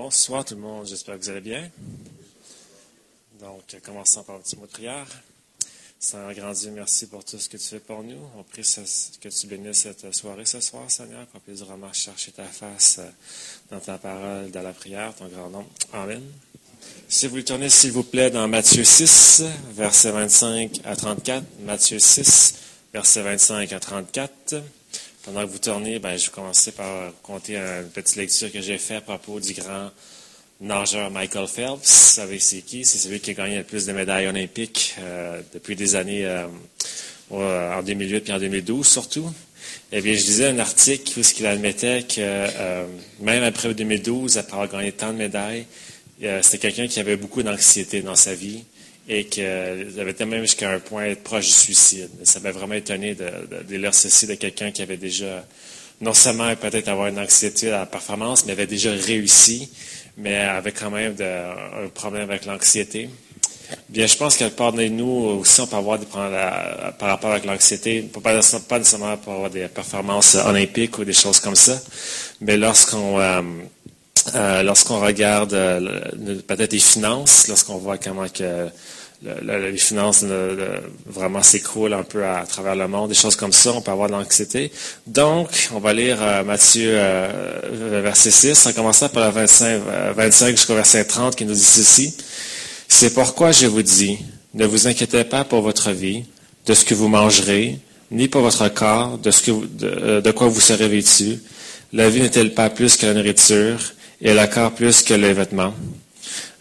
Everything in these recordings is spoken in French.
Bonsoir tout le monde, j'espère que vous allez bien. Donc, commençons par un petit mot de prière. Seigneur grand Dieu, merci pour tout ce que tu fais pour nous. On prie que tu bénisses cette soirée ce soir, Seigneur, qu'on puisse vraiment chercher ta face euh, dans ta parole, dans la prière, ton grand nom. Amen. Si vous tournez, s'il vous plaît, dans Matthieu 6, versets 25 à 34. Matthieu 6, versets 25 à 34. Pendant que vous tournez, ben, je vais commencer par compter une petite lecture que j'ai faite à propos du grand nageur Michael Phelps. Vous savez c'est qui? C'est celui qui a gagné le plus de médailles olympiques euh, depuis des années euh, en 2008 et en 2012 surtout. Eh bien, je lisais un article où il admettait que euh, même après 2012, après avoir gagné tant de médailles, c'était quelqu'un qui avait beaucoup d'anxiété dans sa vie et qu'il avait été même jusqu'à un point être proche du suicide. Ça m'a vraiment étonné de, lire ceci de quelqu'un qui avait déjà, non seulement peut-être avoir une anxiété à la performance, mais avait déjà réussi, mais avait quand même un problème avec l'anxiété. Bien, je pense qu'à part de nous aussi, on peut avoir des problèmes par rapport avec l'anxiété, pas, pas nécessairement pour avoir des performances olympiques ou des choses comme ça, mais lorsqu'on euh, euh, lorsqu'on regarde euh, peut-être les finances, lorsqu'on voit comment que les finances vraiment s'écroulent un peu à, travers le monde, des choses comme ça, on peut avoir de l'anxiété. Donc, on va lire euh, Matthieu euh, verset 6, en commençant par le 25, 25 jusqu'au verset 30 qui nous dit ceci. C'est pourquoi je vous dis, ne vous inquiétez pas pour votre vie, de ce que vous mangerez, ni pour votre corps, de, ce de quoi vous serez vêtu. La vie n'est-elle pas plus que la nourriture, et le corps plus que les vêtements?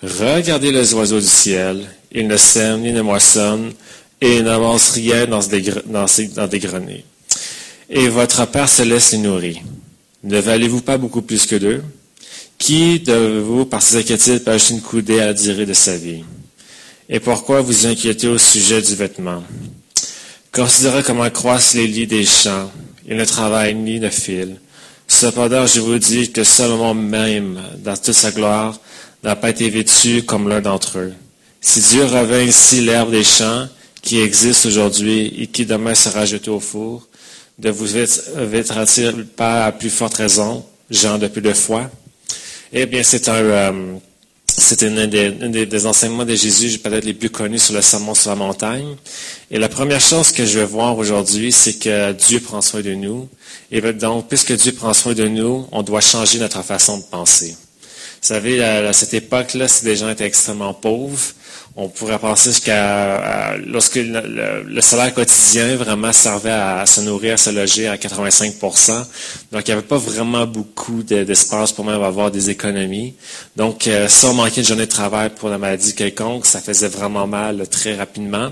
Regardez les oiseaux du ciel, ils ne sèment ni ne moissonnent, et n'avancent rien dans des, greniers. Et votre Père céleste les nourrit. Ne valez-vous pas beaucoup plus que d'eux? Qui de vous, par ses inquiétudes, peut acheter une coudée à la durée de sa vie? Et pourquoi vous inquiétez au sujet du vêtement? Considérez comment croissent les lits des champs. Ils ne travaillent ni ne filent. Cependant, je vous dis que seulement même, dans toute sa gloire, n'a pas été vêtu comme l'un d'entre eux. Si Dieu revint ainsi l'herbe des champs qui existe aujourd'hui et qui demain sera jetée au four, de vous vêtera-t-il pas à plus forte raison, gens de plus de foi? Eh bien, c'est un, euh, des, enseignements de Jésus peut-être les plus connus sur le sermon sur la montagne. Et la première chose que je vais voir aujourd'hui, c'est que Dieu prend soin de nous. Et donc, puisque Dieu prend soin de nous, on doit changer notre façon de penser. Vous savez, à, cette époque-là, si des gens étaient extrêmement pauvres, on pourrait penser jusqu'à lorsque le, salaire quotidien vraiment servait à, se nourrir, à se loger à 85% Donc, il n'y avait pas vraiment beaucoup d'espace pour même avoir des économies. Donc, euh, si on manquait de journée de travail pour la maladie quelconque, ça faisait vraiment mal très rapidement.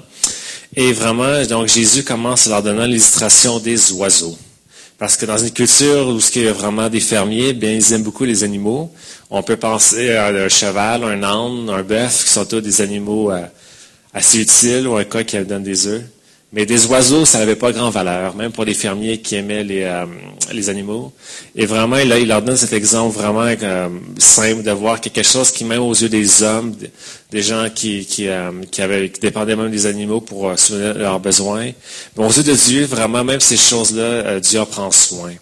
Et vraiment, donc Jésus commence en leur donnant l'illustration des oiseaux. Parce que dans une culture où il y a vraiment des fermiers, bien, ils aiment beaucoup les animaux. On peut penser à un cheval, un âne, un bœuf, qui sont tous des animaux euh, assez utiles, ou un coq qui donne des œufs. Mais des oiseaux, ça n'avait pas grand valeur, même pour les fermiers qui aimaient les, euh, animaux. Et vraiment, il, il, leur donne cet exemple vraiment euh, simple de voir quelque chose qui, même aux yeux des hommes, des gens qui dépendaient même des animaux pour souvenir leurs besoins, mais aux yeux de Dieu, vraiment, même ces choses-là, Dieu en prend soin.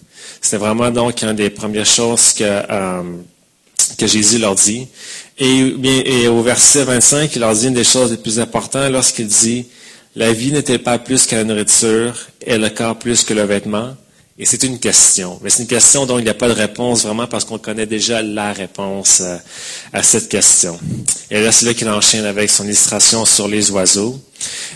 C'était vraiment donc une des premières choses que, que Jésus leur dit. Et, au verset 25, il leur dit une des choses les plus importantes lorsqu'il dit la vie n'était pas plus que la nourriture et le corps plus que le vêtement. Et c'est une question. Mais c'est une question dont il n'y a pas de réponse vraiment parce qu'on connaît déjà la réponse euh, à, cette question. Et là, c'est là qu'il enchaîne avec son illustration sur les oiseaux.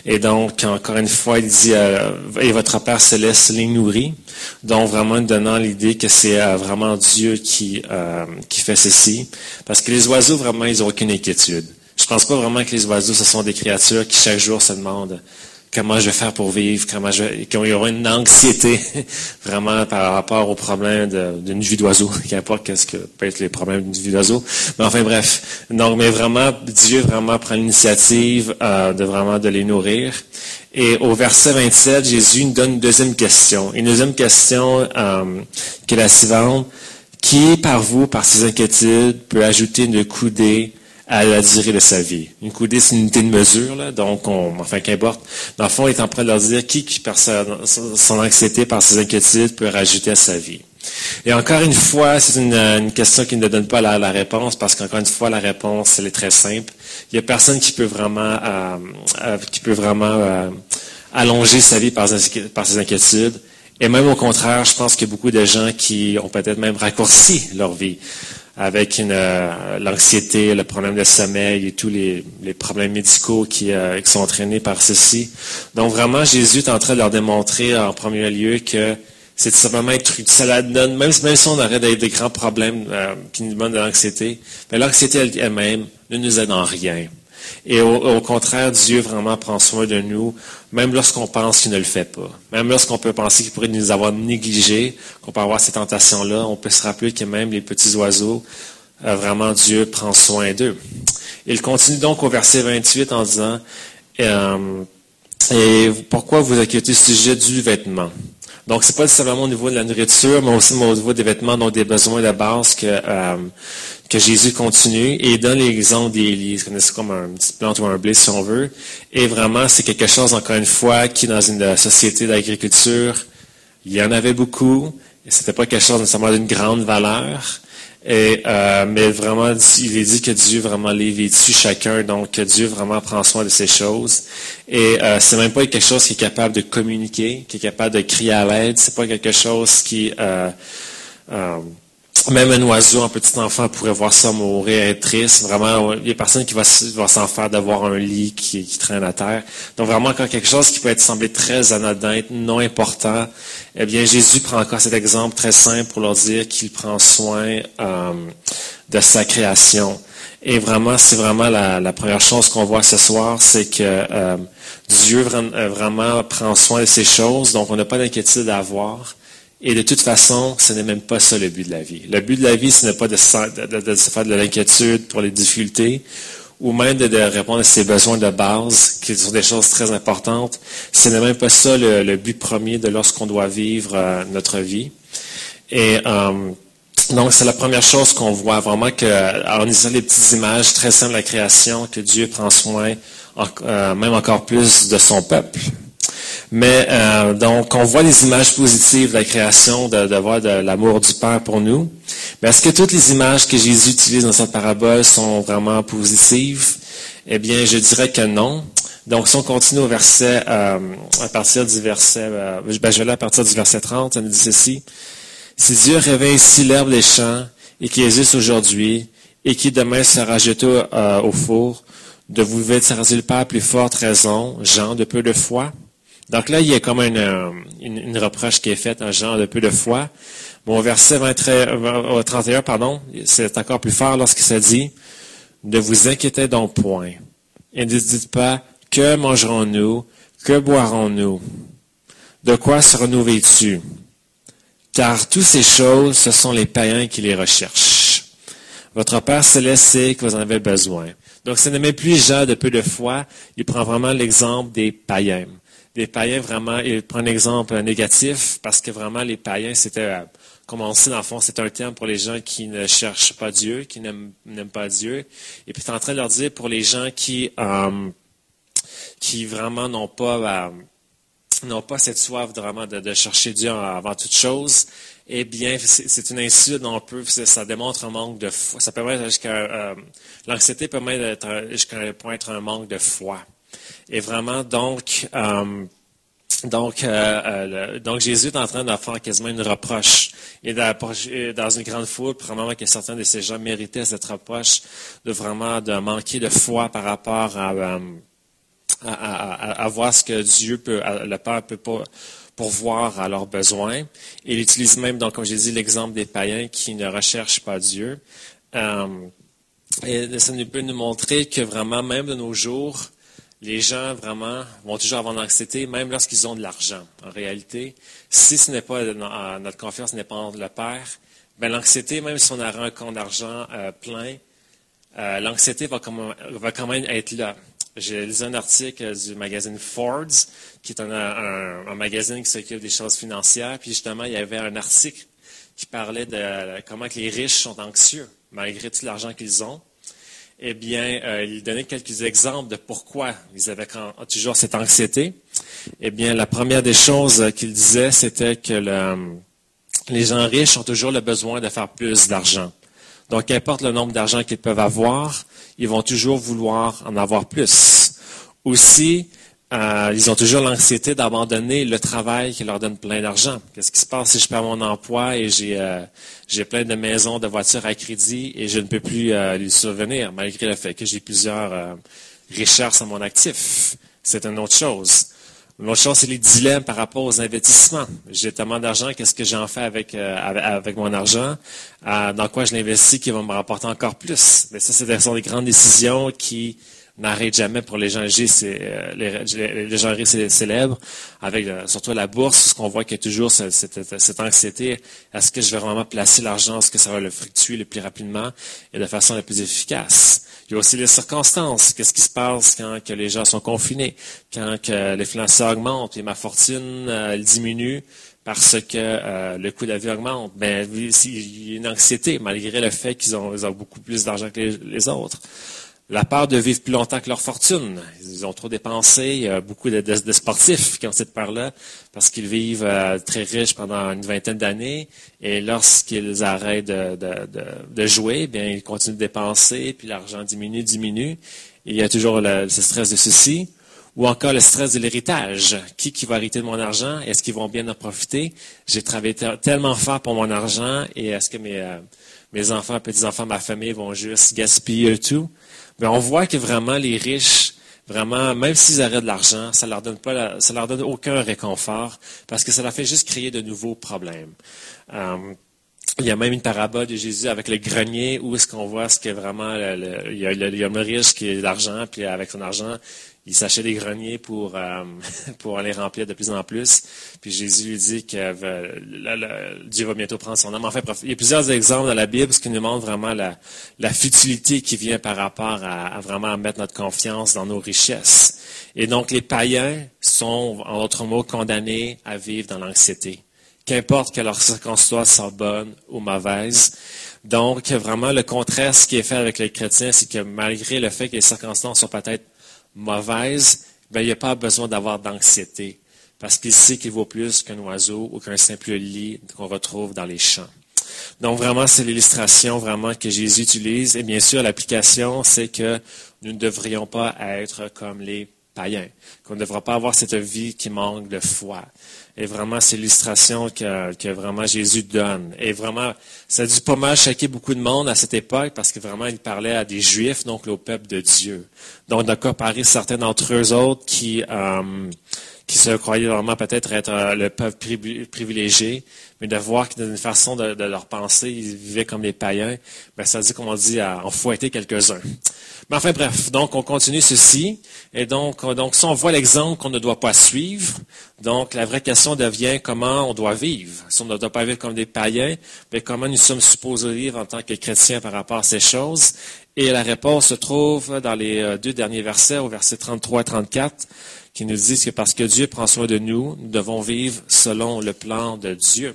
Et donc, encore une fois, il dit, euh, et votre Père céleste les nourrit. Donc, vraiment donnant l'idée que c'est euh, vraiment Dieu qui, qui fait ceci. Parce que les oiseaux, vraiment, ils n'ont aucune inquiétude. Je pense pas vraiment que les oiseaux, ce sont des créatures qui chaque jour se demandent comment je vais faire pour vivre, comment je vais, qu'il y aura une anxiété vraiment par rapport aux problèmes d'une vie d'oiseau, qu'importe qu'est-ce que peut être les problèmes d'une vie d'oiseau. Mais enfin bref, donc mais vraiment Dieu vraiment prend l'initiative euh, de vraiment de les nourrir. Et au verset 27, Jésus nous donne une deuxième question. Une deuxième question euh, qui est la suivante. Qui par vous, par ses inquiétudes, peut ajouter une coudée à la durée de sa vie. Une coudée, c'est une unité de mesure, là, donc, on, enfin, qu'importe. Dans le fond, il est en train de leur dire qui, qui par son anxiété, par ses inquiétudes, peut rajouter à sa vie. Et encore une fois, c'est une, question qui ne donne pas la, réponse parce qu'encore une fois, la réponse, elle est très simple. Il n'y a personne qui peut vraiment, euh, euh, qui peut vraiment euh, allonger sa vie par, par ses inquiétudes. Et même au contraire, je pense qu'il y a beaucoup de gens qui ont peut-être même raccourci leur vie avec l'anxiété, le problème de sommeil et tous les, problèmes médicaux qui, qui, sont entraînés par ceci. Donc vraiment, Jésus est en train de leur démontrer en premier lieu que c'est simplement être ça donne, même, même si on aurait des, grands problèmes euh, qui nous demandent de l'anxiété, mais l'anxiété elle-même ne nous aide en rien. Et au, contraire, Dieu vraiment prend soin de nous, même lorsqu'on pense qu'il ne le fait pas. Même lorsqu'on peut penser qu'il pourrait nous avoir négligés, qu'on peut avoir ces tentations-là, on peut se rappeler que même les petits oiseaux, euh, vraiment Dieu prend soin d'eux. Il continue donc au verset 28 en disant, euh, et pourquoi vous inquiétez au sujet du vêtement? Donc, c'est pas seulement au niveau de la nourriture, mais aussi au niveau des vêtements, donc des besoins de base que, euh, que Jésus continue et donne l'exemple lits. C'est comme un petit plante ou un blé, si on veut. Et vraiment, c'est quelque chose, encore une fois, qui, dans une société d'agriculture, il y en avait beaucoup. Et c'était pas quelque chose nécessairement d'une grande valeur. Et, euh, mais vraiment, il est dit que Dieu vraiment les vêtu chacun, donc que Dieu vraiment prend soin de ces choses. Et euh, c'est même pas quelque chose qui est capable de communiquer, qui est capable de crier à l'aide. C'est pas quelque chose qui euh, euh même un oiseau, un petit enfant pourrait voir ça mourir, être triste. Vraiment, il y a personne qui va, s'en faire d'avoir un lit qui, traîne à terre. Donc vraiment, quand quelque chose qui peut être semblé très anodin, non important, eh bien, Jésus prend encore cet exemple très simple pour leur dire qu'il prend soin euh, de sa création. Et vraiment, c'est vraiment la, première chose qu'on voit ce soir, c'est que euh, Dieu euh, vraiment prend soin de ces choses, donc on n'a pas d'inquiétude à avoir. Et de toute façon, ce n'est même pas ça le but de la vie. Le but de la vie, ce n'est pas de se, faire de l'inquiétude pour les difficultés ou même de, répondre à ses besoins de base, qui sont des choses très importantes. Ce n'est même pas ça le, but premier de lorsqu'on doit vivre euh, notre vie. Et euh, donc, c'est la première chose qu'on voit vraiment que, en lisant les petites images très simples de la création, que Dieu prend soin, euh, même encore plus de son peuple. Mais euh, donc, on voit les images positives de la création, de, voir de l'amour du Père pour nous. Mais est-ce que toutes les images que Jésus utilise dans cette parabole sont vraiment positives? Eh bien, je dirais que non. Donc, si on continue au verset, euh, à partir du verset, euh, ben, je vais là à partir du verset 30, on nous dit ceci. Si Dieu réveille ici l'herbe des champs et qui existe aujourd'hui et qui demain sera jeté au four, de vous être le Père plus forte raison, Jean, de peu de foi? Donc là, il y a comme une, une, reproche qui est faite à genre de peu de foi. Au verset 23, 31, pardon, c'est encore plus fort lorsqu'il se dit, ne vous inquiétez donc point. Et ne dites pas, que mangerons-nous? Que boirons-nous? De quoi serons-nous vêtus? Car toutes ces choses, ce sont les païens qui les recherchent. Votre Père céleste sait que vous en avez besoin. Donc, ce n'est même plus Jean de peu de foi. Il prend vraiment l'exemple des païens les païens, vraiment, il prend un exemple négatif parce que vraiment, les païens, c'était, euh, comme on sait, dans le fond, c'est un terme pour les gens qui ne cherchent pas Dieu, qui n'aiment pas Dieu. Et puis, tu es en train de leur dire pour les gens qui, euh, qui vraiment n'ont pas, euh, n'ont pas cette soif vraiment de, chercher Dieu avant toute chose, eh bien, c'est une insulte, on peut, ça démontre un manque de foi. Ça permet jusqu'à, l'anxiété permet d'être jusqu'à un point être un manque de foi. Et vraiment, donc, donc, euh, euh, donc Jésus est en train de faire quasiment une reproche. Et dans une grande foule, probablement que certains de ces gens méritaient cette reproche de vraiment de manquer de foi par rapport à, à, voir ce que Dieu peut, le Père peut pas pourvoir à leurs besoins. Il utilise même, donc, comme j'ai dit, l'exemple des païens qui ne recherchent pas Dieu. et ça nous peut nous montrer que vraiment, même de nos jours, les gens vraiment vont toujours avoir l'anxiété, même lorsqu'ils ont de l'argent. En réalité, si ce n'est pas notre confiance n'est pas en le Père, ben l'anxiété, même si on a un compte d'argent euh, plein, euh, l'anxiété va, quand même être là. J'ai lu un article du magazine Forbes, qui est un, magazine qui s'occupe des choses financières, puis justement, il y avait un article qui parlait de comment que les riches sont anxieux, malgré tout l'argent qu'ils ont eh bien, euh, il donnait quelques exemples de pourquoi ils avaient toujours cette anxiété. Eh bien, la première des choses qu'il disait, c'était que les gens riches ont toujours le besoin de faire plus d'argent. Donc, qu'importe le nombre d'argent qu'ils peuvent avoir, ils vont toujours vouloir en avoir plus. Aussi, euh, ils ont toujours l'anxiété d'abandonner le travail qui leur donne plein d'argent. Qu'est-ce qui se passe si je perds mon emploi et j'ai euh, j'ai plein de maisons, de voitures à crédit et je ne peux plus euh, lui survenir, malgré le fait que j'ai plusieurs richesses à mon actif? C'est une autre chose. L'autre chose, c'est les dilemmes par rapport aux investissements. J'ai tellement d'argent, qu'est-ce que j'en fais avec, avec mon argent? dans quoi je l'investis qui va me rapporter encore plus? Mais ça, ce sont des grandes décisions qui n'arrête jamais pour les gens euh, les, gens célèbres, avec euh, surtout la bourse, ce qu'on voit qu'il y a toujours cette, cette, anxiété. Est-ce que je vais vraiment placer l'argent? Est-ce que ça va le fructuer le plus rapidement? Et de façon la plus efficace? Il y a aussi les circonstances. Qu'est-ce qui se passe quand que les gens sont confinés, quand que les finances augmentent et ma fortune euh, diminue? parce que le coût de la vie augmente. Ben, il y a une anxiété, malgré le fait qu'ils ont, ont, beaucoup plus d'argent que les autres la peur de vivre plus longtemps que leur fortune. Ils ont trop dépensé. Il y a beaucoup de, sportifs qui ont cette peur-là parce qu'ils vivent euh, très riches pendant une vingtaine d'années et lorsqu'ils arrêtent de, jouer, bien ils continuent de dépenser puis l'argent diminue, diminue. Il y a toujours le, stress de ceci ou encore le stress de l'héritage. Qui, qui va hériter de mon argent? Est-ce qu'ils vont bien en profiter? J'ai travaillé tellement fort pour mon argent et est-ce que mes, euh, mes enfants, petits-enfants, ma famille vont juste gaspiller le tout? Mais on voit que vraiment les riches, vraiment, même s'ils arrêtent de l'argent, ça leur donne pas, ça leur donne aucun réconfort parce que ça leur fait juste créer de nouveaux problèmes. Euh, il y a même une parabole de Jésus avec le grenier où est-ce qu'on voit ce que vraiment il, y a le, riche qui a de l'argent, puis avec son argent, il s'achète des greniers pour, euh, les remplir de plus en plus. Puis Jésus lui dit que euh, Dieu va bientôt prendre son âme. En fait, il y a plusieurs exemples dans la Bible qui nous montrent vraiment la, futilité qui vient par rapport à, vraiment mettre notre confiance dans nos richesses. Et donc, les païens sont, en d'autres mots, condamnés à vivre dans l'anxiété. Qu'importe que leurs circonstances soient bonnes ou mauvaises. Donc, vraiment, le contraste qui est fait avec les chrétiens, c'est que malgré le fait que les circonstances sont peut-être mauvaise, ben, il n'y a pas besoin d'avoir d'anxiété, parce qu'il sait qu'il vaut plus qu'un oiseau ou qu'un simple lit qu'on retrouve dans les champs. Donc vraiment, c'est l'illustration vraiment que Jésus utilise. Et bien sûr, l'application, c'est que nous ne devrions pas être comme les qu'on ne devra pas avoir cette vie qui manque de foi. Et vraiment, c'est l'illustration que, vraiment Jésus donne. Et vraiment, ça a dû pas mal choquer beaucoup de monde à cette époque parce que vraiment, il parlait à des Juifs, donc au peuple de Dieu. Donc, de comparer certains d'entre eux autres qui, euh, qui se croyaient vraiment peut-être être euh, le peuple privilégié, mais de voir que d'une façon de, leur penser, ils vivaient comme des païens, ben ça dit, comme on dit, à en fouetter quelques-uns. Mais enfin bref, donc on continue ceci, et donc, donc si on voit l'exemple qu'on ne doit pas suivre, donc la vraie question devient comment on doit vivre. Si on ne doit pas vivre comme des païens, mais comment nous sommes supposés vivre en tant que chrétiens par rapport à ces choses? Et la réponse se trouve dans les euh, deux derniers versets, au verset 33 et 34 qui nous disent que parce que Dieu prend soin de nous, nous devons vivre selon le plan de Dieu.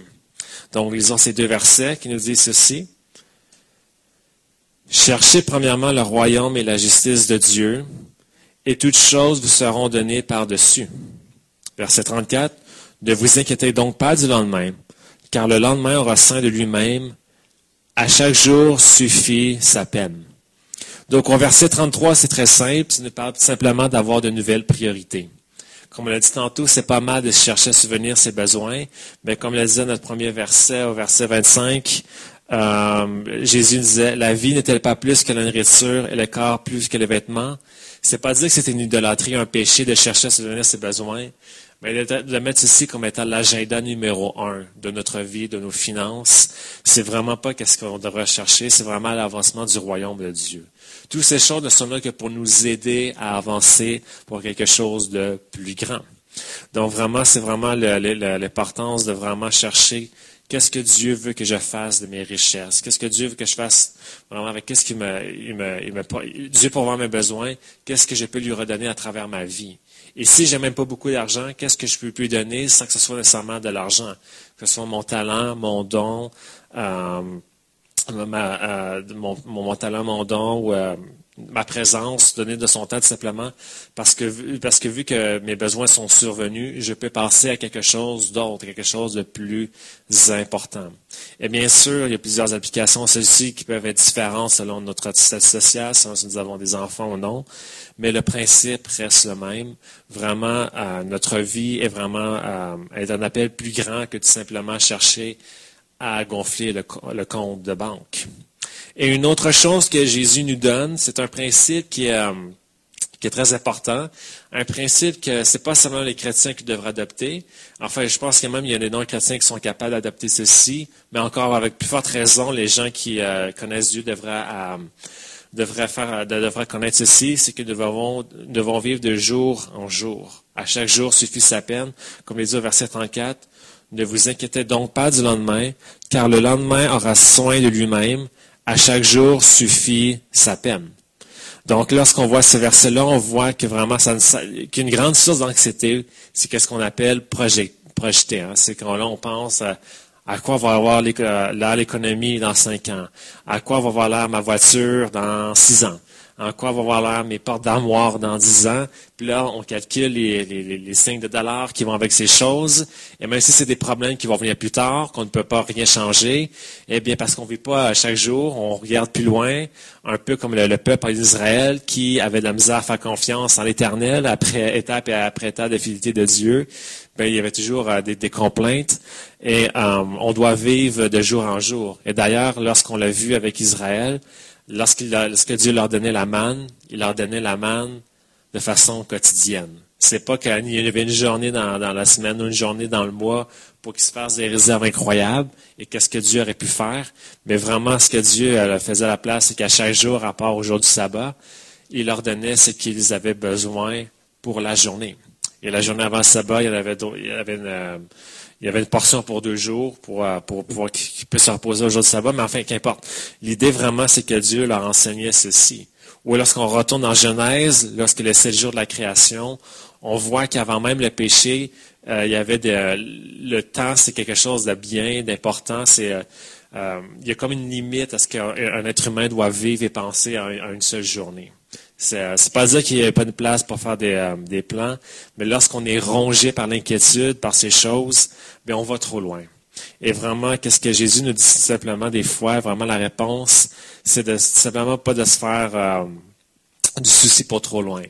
Donc, lisons ces deux versets qui nous disent ceci. Cherchez premièrement le royaume et la justice de Dieu, et toutes choses vous seront données par-dessus. Verset 34. Ne vous inquiétez donc pas du lendemain, car le lendemain aura de lui-même. À chaque jour suffit sa peine. Donc, au verset 33, c'est très simple. Ça nous parle simplement d'avoir de nouvelles priorités. Comme on l'a dit tantôt, c'est pas mal de chercher à souvenir ses besoins. Mais comme le disait notre premier verset, au verset 25, euh, Jésus disait, la vie n'est-elle pas plus que la nourriture et le corps plus que les vêtements? C'est pas dire que c'est une idolâtrie, un péché de chercher à souvenir ses besoins, mais de, le mettre ici comme étant l'agenda numéro un de notre vie, de nos finances, c'est vraiment pas qu'est-ce qu'on devrait chercher, c'est vraiment l'avancement du royaume de Dieu. Toutes ces choses ne sont là que pour nous aider à avancer pour quelque chose de plus grand. Donc vraiment, c'est vraiment l'importance de vraiment chercher qu'est-ce que Dieu veut que je fasse de mes richesses, qu'est-ce que Dieu veut que je fasse vraiment avec qu'est-ce qu'il me, il me, il me, Dieu pour voir mes besoins, qu'est-ce que je peux lui redonner à travers ma vie? Et si j'ai même pas beaucoup d'argent, qu'est-ce que je peux lui donner sans que ce soit nécessairement de l'argent, que ce soit mon talent, mon don, euh, euh, mon, talent, mon don, ou euh, ma présence, donner de son temps tout simplement parce que, vu que mes besoins sont survenus, je peux passer à quelque chose d'autre, quelque chose de plus important. Et bien sûr, il y a plusieurs applications, celles-ci qui peuvent être différentes selon notre statut social, si nous avons des enfants ou non, mais le principe reste le même. Vraiment, euh, notre vie est vraiment euh, un appel plus grand que tout simplement chercher à gonfler le compte de banque. Et une autre chose que Jésus nous donne, c'est un principe qui est, euh, qui est très important. Un principe que c'est pas seulement les chrétiens qui devraient adopter. Enfin, je pense que même il y a des non-chrétiens qui sont capables d'adopter ceci, mais encore avec plus forte raison, les gens qui euh, connaissent Dieu devraient, euh, faire, devraient connaître ceci, c'est que nous devons, devons vivre de jour en jour. À chaque jour suffit sa peine, comme il dit au verset 34. Ne vous inquiétez donc pas du lendemain, car le lendemain aura soin de lui-même à chaque jour suffit sa peine. Donc, lorsqu'on voit ce verset-là, on voit que vraiment, qu'une grande source d'anxiété, c'est qu'est-ce qu'on appelle projeter. Hein. C'est quand là, on pense à, quoi va avoir l'air l'économie dans cinq ans, à quoi va avoir l'air ma voiture dans six ans, en quoi va avoir l'air mes portes d'armoire dans 10 ans. Puis là, on calcule les, les, signes de dollars qui vont avec ces choses. Et même si c'est des problèmes qui vont venir plus tard, qu'on ne peut pas rien changer, eh bien, parce qu'on ne vit pas à chaque jour, on regarde plus loin, un peu comme le, peuple d'Israël qui avait de la misère à faire confiance en l'Éternel après étape et après étape de fidélité de Dieu. Ben, il y avait toujours euh, des, des, complaintes et euh, on doit vivre de jour en jour. Et d'ailleurs, lorsqu'on l'a vu avec Israël, lorsque Dieu leur donnait la manne, il leur donnait la manne de façon quotidienne. C'est pas qu'il y avait une journée dans, la semaine ou une journée dans le mois pour qu'ils se fassent des réserves incroyables et qu'est-ce que Dieu aurait pu faire. Mais vraiment, ce que Dieu euh, faisait à la place, c'est qu'à chaque jour, à part au jour du sabbat, il leur donnait ce qu'ils avaient besoin pour la journée. Et la journée avant le sabbat, il y avait, il y avait une, euh, il y avait une portion pour deux jours pour, euh, pour pouvoir qu'ils puissent se reposer au jour de sabbat, mais enfin, qu'importe. L'idée vraiment, c'est que Dieu leur enseignait ceci. Ou lorsqu'on retourne en Genèse, lorsque le sept jours de la création, on voit qu'avant même le péché, euh, il y avait le temps, c'est quelque chose de bien, d'important. C'est euh, il y a comme une limite à ce qu'un être humain doit vivre et penser à une seule journée. C'est, euh, c'est pas dire qu'il n'y a pas de place pour faire des, euh, des plans, mais lorsqu'on est rongé par l'inquiétude, par ces choses, bien, on va trop loin. Et vraiment, qu'est-ce que Jésus nous dit simplement des fois, vraiment la réponse, c'est de simplement pas de se faire euh, du souci pour trop loin.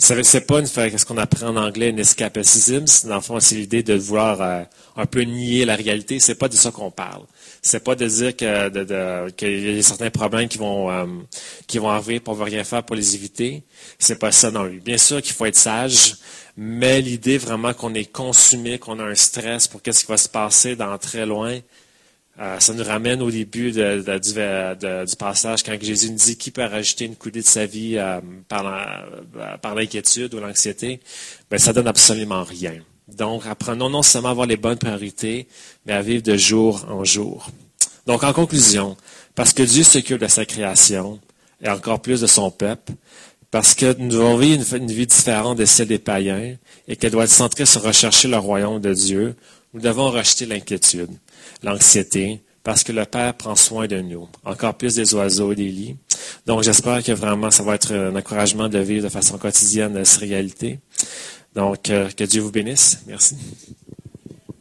C'est pas une ce qu'on apprend en anglais, un escapism? Dans le fond, c'est l'idée de vouloir un peu nier la réalité. C'est pas de ça qu'on parle c'est pas de dire que de, qu'il y a certains problèmes qui vont euh, qui vont arriver pour rien faire pour les éviter. C'est pas ça non plus. Bien sûr qu'il faut être sage, mais l'idée vraiment qu'on est consumé, qu'on a un stress pour qu'est-ce qui va se passer dans très loin, euh, ça nous ramène au début de, du, passage quand Jésus nous dit qui peut rajouter une coudée de sa vie euh, par l'inquiétude ou l'anxiété? Ben ça donne absolument rien. Donc, apprenons non seulement à avoir les bonnes priorités, mais à vivre de jour en jour. Donc, en conclusion, parce que Dieu s'occupe de sa création, et encore plus de son peuple, parce que nous devons vivre une, vie différente de celle des païens, et qu'elle doit être centrée sur rechercher le royaume de Dieu, nous devons rejeter l'inquiétude, l'anxiété, parce que le Père prend soin de nous, encore plus des oiseaux et des lits. Donc, j'espère que vraiment, ça va être un encouragement de vivre de façon quotidienne cette réalité. Donc, euh, que Dieu vous bénisse. Merci.